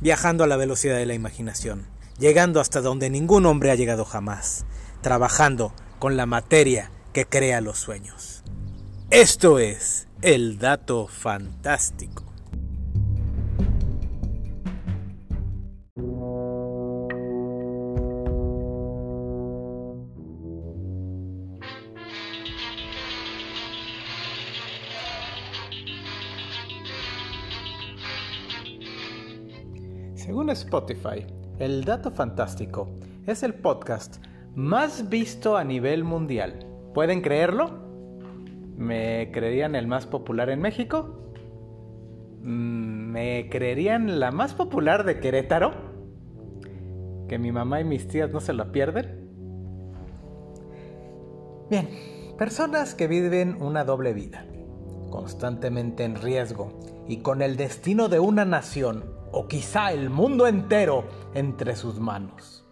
viajando a la velocidad de la imaginación, llegando hasta donde ningún hombre ha llegado jamás, trabajando con la materia que crea los sueños. Esto es el dato fantástico. Según Spotify, El Dato Fantástico es el podcast más visto a nivel mundial. ¿Pueden creerlo? ¿Me creerían el más popular en México? Mm, ¿Me creerían la más popular de Querétaro? ¿Que mi mamá y mis tías no se lo pierden? Bien, personas que viven una doble vida, constantemente en riesgo y con el destino de una nación o quizá el mundo entero entre sus manos.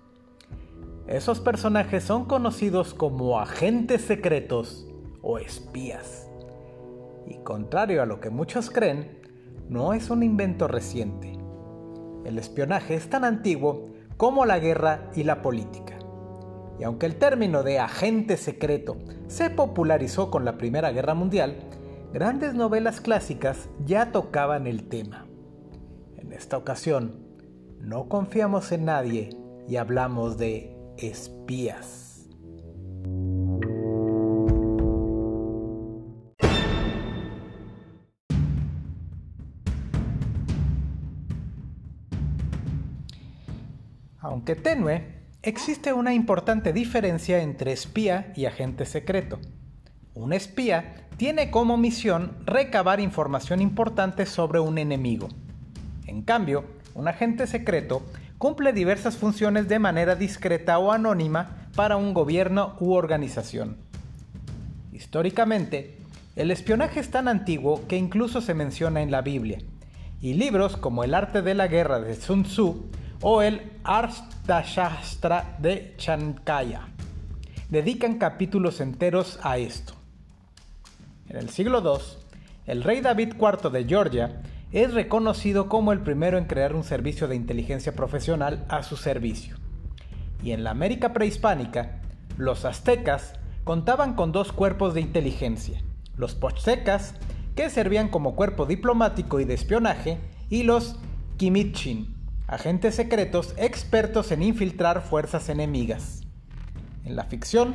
Esos personajes son conocidos como agentes secretos o espías. Y contrario a lo que muchos creen, no es un invento reciente. El espionaje es tan antiguo como la guerra y la política. Y aunque el término de agente secreto se popularizó con la Primera Guerra Mundial, grandes novelas clásicas ya tocaban el tema. Esta ocasión, no confiamos en nadie y hablamos de espías. Aunque tenue, existe una importante diferencia entre espía y agente secreto. Un espía tiene como misión recabar información importante sobre un enemigo en cambio, un agente secreto cumple diversas funciones de manera discreta o anónima para un gobierno u organización. Históricamente, el espionaje es tan antiguo que incluso se menciona en la Biblia, y libros como El arte de la guerra de Sun Tzu o el Arthashastra de Chankaya dedican capítulos enteros a esto. En el siglo II, el rey David IV de Georgia es reconocido como el primero en crear un servicio de inteligencia profesional a su servicio. Y en la América prehispánica, los aztecas contaban con dos cuerpos de inteligencia, los pochtecas, que servían como cuerpo diplomático y de espionaje, y los Kimitchin, agentes secretos expertos en infiltrar fuerzas enemigas. En la ficción,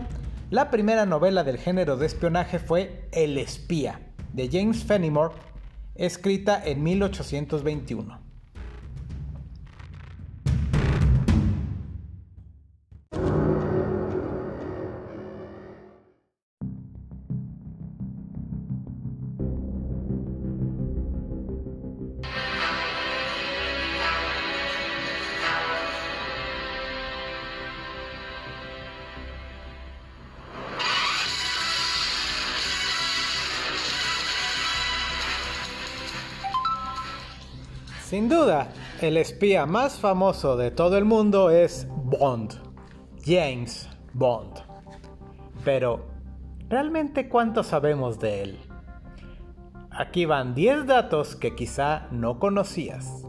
la primera novela del género de espionaje fue El espía, de James Fenimore escrita en 1821. Sin duda, el espía más famoso de todo el mundo es Bond, James Bond. Pero, ¿realmente cuánto sabemos de él? Aquí van 10 datos que quizá no conocías.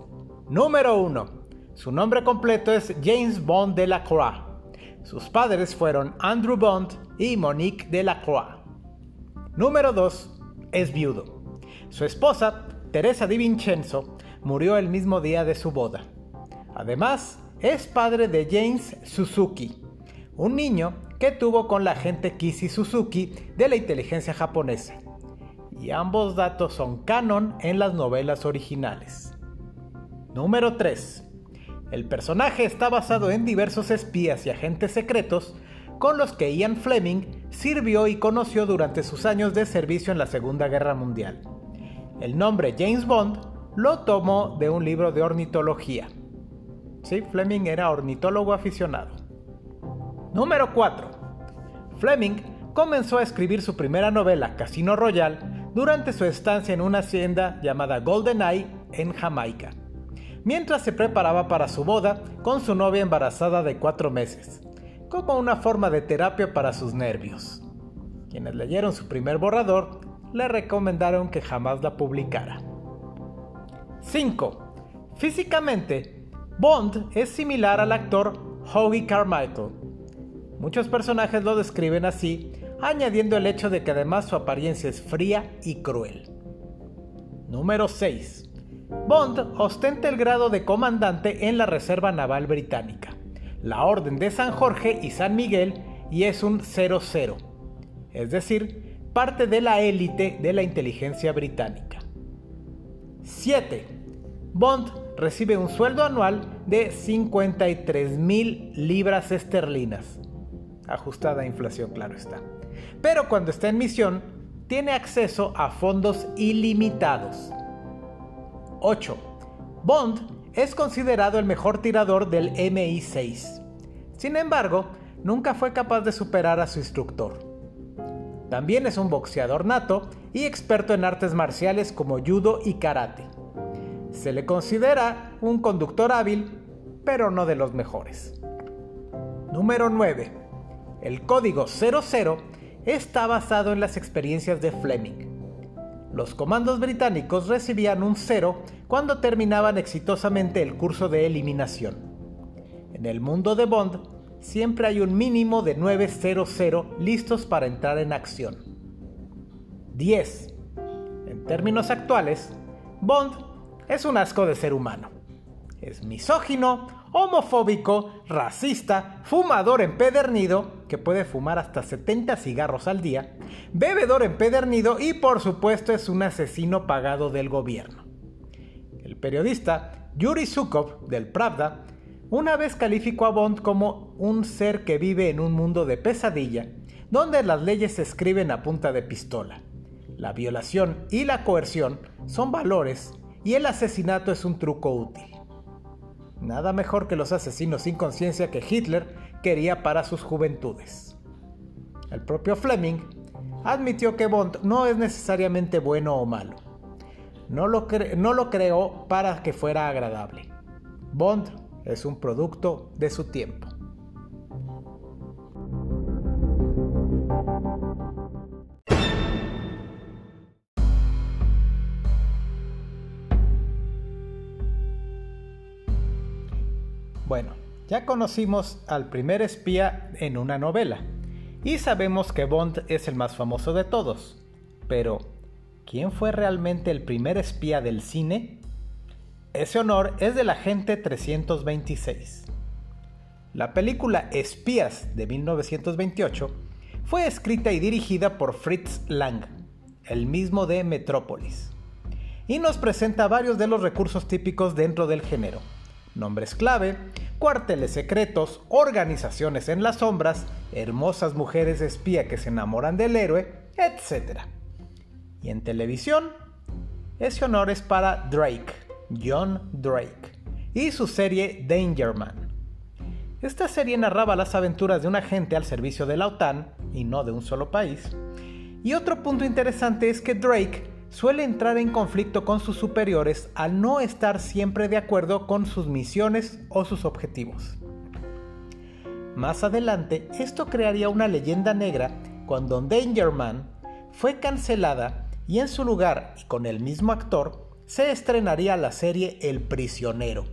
Número 1. Su nombre completo es James Bond de la Croix. Sus padres fueron Andrew Bond y Monique de la Croix. Número 2. Es viudo. Su esposa, Teresa Di Vincenzo, murió el mismo día de su boda. Además, es padre de James Suzuki, un niño que tuvo con la agente Kishi Suzuki de la inteligencia japonesa. Y ambos datos son canon en las novelas originales. Número 3. El personaje está basado en diversos espías y agentes secretos con los que Ian Fleming sirvió y conoció durante sus años de servicio en la Segunda Guerra Mundial. El nombre James Bond lo tomó de un libro de ornitología. Sí, Fleming era ornitólogo aficionado. Número 4. Fleming comenzó a escribir su primera novela, Casino Royale, durante su estancia en una hacienda llamada Golden Eye en Jamaica, mientras se preparaba para su boda con su novia embarazada de cuatro meses, como una forma de terapia para sus nervios. Quienes leyeron su primer borrador le recomendaron que jamás la publicara. 5. Físicamente, Bond es similar al actor Hoagie Carmichael. Muchos personajes lo describen así, añadiendo el hecho de que además su apariencia es fría y cruel. Número 6. Bond ostenta el grado de comandante en la Reserva Naval Británica, la Orden de San Jorge y San Miguel, y es un 00, es decir, parte de la élite de la inteligencia británica. 7. Bond recibe un sueldo anual de 53 mil libras esterlinas, ajustada a inflación, claro está. Pero cuando está en misión, tiene acceso a fondos ilimitados. 8. Bond es considerado el mejor tirador del MI6. Sin embargo, nunca fue capaz de superar a su instructor. También es un boxeador nato y experto en artes marciales como judo y karate. Se le considera un conductor hábil, pero no de los mejores. Número 9. El código 00 está basado en las experiencias de Fleming. Los comandos británicos recibían un cero cuando terminaban exitosamente el curso de eliminación. En el mundo de Bond, siempre hay un mínimo de 900 listos para entrar en acción. 10. En términos actuales, Bond es un asco de ser humano. Es misógino, homofóbico, racista, fumador empedernido, que puede fumar hasta 70 cigarros al día, bebedor empedernido y por supuesto es un asesino pagado del gobierno. El periodista Yuri Sukov del Pravda una vez calificó a Bond como un ser que vive en un mundo de pesadilla, donde las leyes se escriben a punta de pistola. La violación y la coerción son valores y el asesinato es un truco útil. Nada mejor que los asesinos sin conciencia que Hitler quería para sus juventudes. El propio Fleming admitió que Bond no es necesariamente bueno o malo. No lo, creó para que fuera agradable. Bond es un producto de su tiempo. Bueno, ya conocimos al primer espía en una novela y sabemos que Bond es el más famoso de todos. Pero, ¿quién fue realmente el primer espía del cine? Ese honor es del agente 326. La película Espías de 1928 fue escrita y dirigida por Fritz Lang, el mismo de Metrópolis, y nos presenta varios de los recursos típicos dentro del género. Nombres clave, cuarteles secretos, organizaciones en las sombras, hermosas mujeres espía que se enamoran del héroe, etc. Y en televisión, ese honor es para Drake, John Drake, y su serie Danger Man. Esta serie narraba las aventuras de un agente al servicio de la OTAN, y no de un solo país. Y otro punto interesante es que Drake suele entrar en conflicto con sus superiores al no estar siempre de acuerdo con sus misiones o sus objetivos. Más adelante, esto crearía una leyenda negra cuando Danger Man fue cancelada y en su lugar, y con el mismo actor, se estrenaría la serie El prisionero,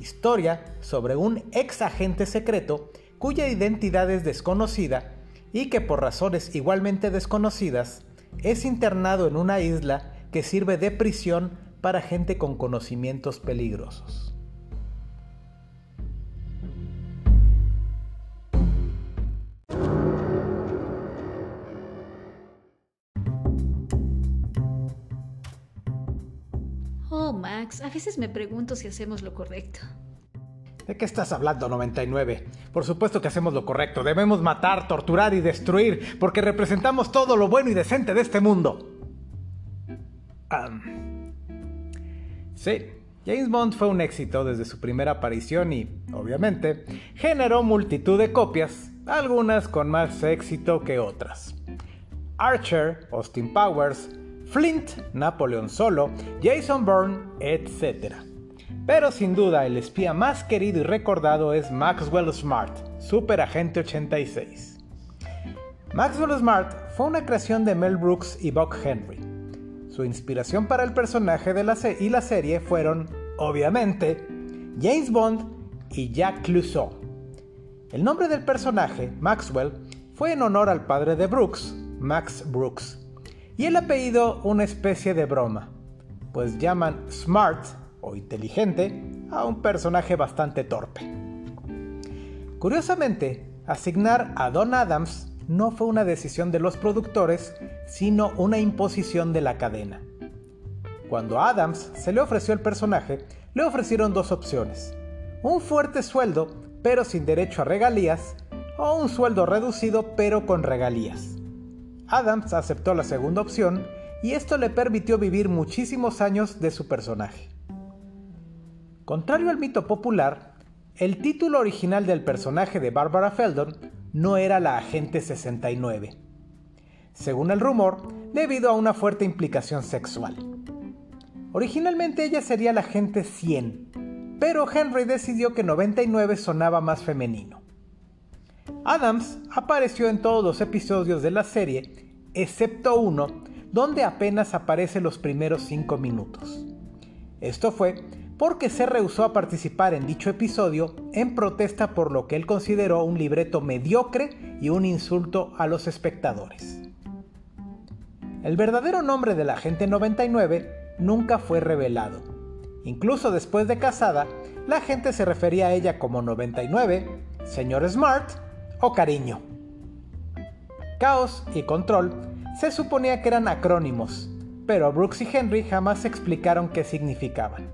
historia sobre un ex agente secreto cuya identidad es desconocida y que por razones igualmente desconocidas es internado en una isla que sirve de prisión para gente con conocimientos peligrosos. Max, a veces me pregunto si hacemos lo correcto. ¿De qué estás hablando, 99? Por supuesto que hacemos lo correcto. Debemos matar, torturar y destruir, porque representamos todo lo bueno y decente de este mundo. sí, James Bond fue un éxito desde su primera aparición y, obviamente, generó multitud de copias, algunas con más éxito que otras. Archer, Austin Powers, Flint, Napoleon Solo, Jason Bourne, etc. Pero sin duda el espía más querido y recordado es Maxwell Smart, Super Agente 86. Maxwell Smart fue una creación de Mel Brooks y Buck Henry. Su inspiración para el personaje de la y la serie fueron, obviamente, James Bond y Jack Clouseau. El nombre del personaje, Maxwell, fue en honor al padre de Brooks, Max Brooks, y el apellido una especie de broma, pues llaman smart o inteligente a un personaje bastante torpe. Curiosamente, asignar a Don Adams no fue una decisión de los productores, sino una imposición de la cadena. Cuando a Adams se le ofreció el personaje, le ofrecieron dos opciones. Un fuerte sueldo, pero sin derecho a regalías, o un sueldo reducido, pero con regalías. Adams aceptó la segunda opción y esto le permitió vivir muchísimos años de su personaje. Contrario al mito popular, el título original del personaje de Barbara Feldon no era la Agente 69, según el rumor, debido a una fuerte implicación sexual. Originalmente ella sería la Agente 100, pero Henry decidió que 99 sonaba más femenino. Adams apareció en todos los episodios de la serie, excepto uno, donde apenas aparece los primeros 5 minutos. Esto fue porque se rehusó a participar en dicho episodio en protesta por lo que él consideró un libreto mediocre y un insulto a los espectadores. El verdadero nombre de la agente 99 nunca fue revelado. Incluso después de casada, la gente se refería a ella como 99, señor Smart o cariño. Caos y control se suponía que eran acrónimos, pero Brooks y Henry jamás explicaron qué significaban.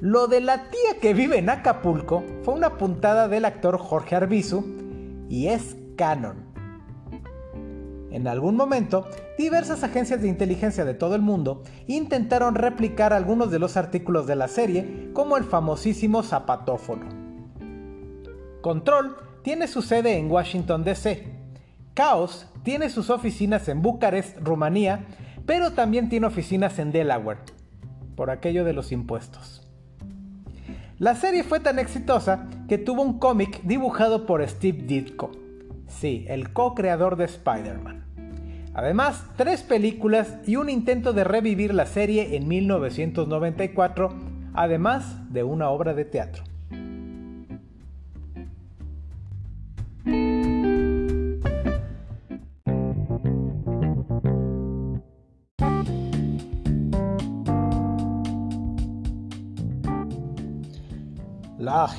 Lo de la tía que vive en Acapulco fue una puntada del actor Jorge Arbizu y es canon. En algún momento, diversas agencias de inteligencia de todo el mundo intentaron replicar algunos de los artículos de la serie, como el famosísimo zapatófono. Control tiene su sede en Washington, D.C. Chaos tiene sus oficinas en Bucarest, Rumanía, pero también tiene oficinas en Delaware, por aquello de los impuestos. La serie fue tan exitosa que tuvo un cómic dibujado por Steve Ditko, sí, el co-creador de Spider-Man. Además, tres películas y un intento de revivir la serie en 1994, además de una obra de teatro.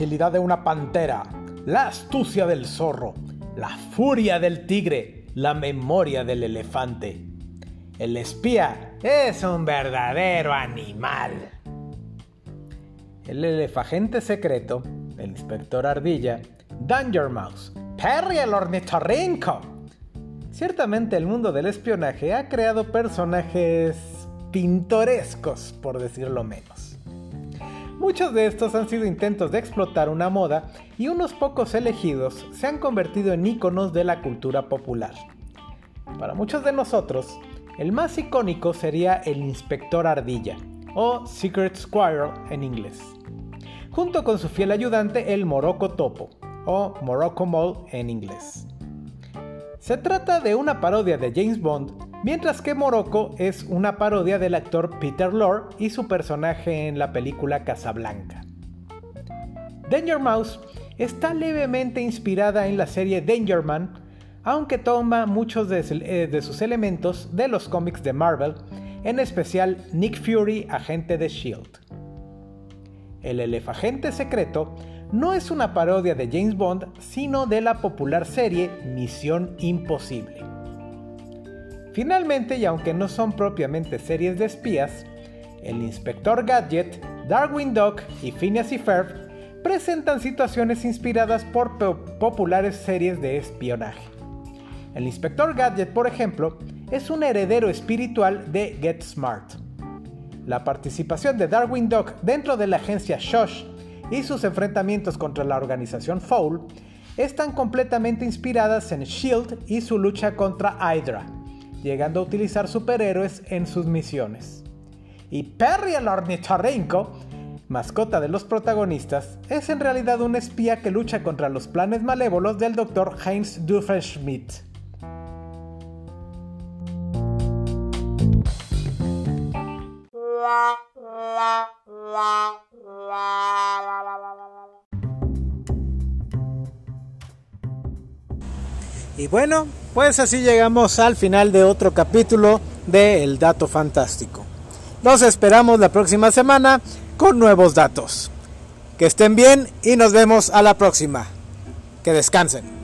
Agilidad de una pantera, la astucia del zorro, la furia del tigre, la memoria del elefante. El espía es un verdadero animal. El elefagente secreto, el inspector ardilla, Danger Mouse, Perry el ornitorrinco. Ciertamente el mundo del espionaje ha creado personajes pintorescos, por decirlo menos. Muchos de estos han sido intentos de explotar una moda y unos pocos elegidos se han convertido en íconos de la cultura popular. Para muchos de nosotros, el más icónico sería el Inspector Ardilla, o Secret Squirrel en inglés, junto con su fiel ayudante el Morocco Topo, o Morocco Mole en inglés. Se trata de una parodia de James Bond mientras que Morocco es una parodia del actor Peter Lorre y su personaje en la película Casablanca. Danger Mouse está levemente inspirada en la serie Danger Man, aunque toma muchos de, eh, sus elementos de los cómics de Marvel, en especial Nick Fury, agente de Shield. El elefagente secreto no es una parodia de James Bond, sino de la popular serie Misión Imposible. Finalmente, y aunque no son propiamente series de espías, el Inspector Gadget, Darwin Duck y Phineas y Ferb presentan situaciones inspiradas por populares series de espionaje. El Inspector Gadget, por ejemplo, es un heredero espiritual de Get Smart. La participación de Darwin Duck dentro de la agencia Shosh y sus enfrentamientos contra la organización Foul están completamente inspiradas en Shield y su lucha contra Hydra llegando a utilizar superhéroes en sus misiones. Y Perry el ornitorrinco, mascota de los protagonistas, es en realidad un espía que lucha contra los planes malévolos del Dr. Heinz Doofenshmirtz. Y bueno, pues así llegamos al final de otro capítulo de El Dato Fantástico. Nos esperamos la próxima semana con nuevos datos. Que estén bien y nos vemos a la próxima. Que descansen.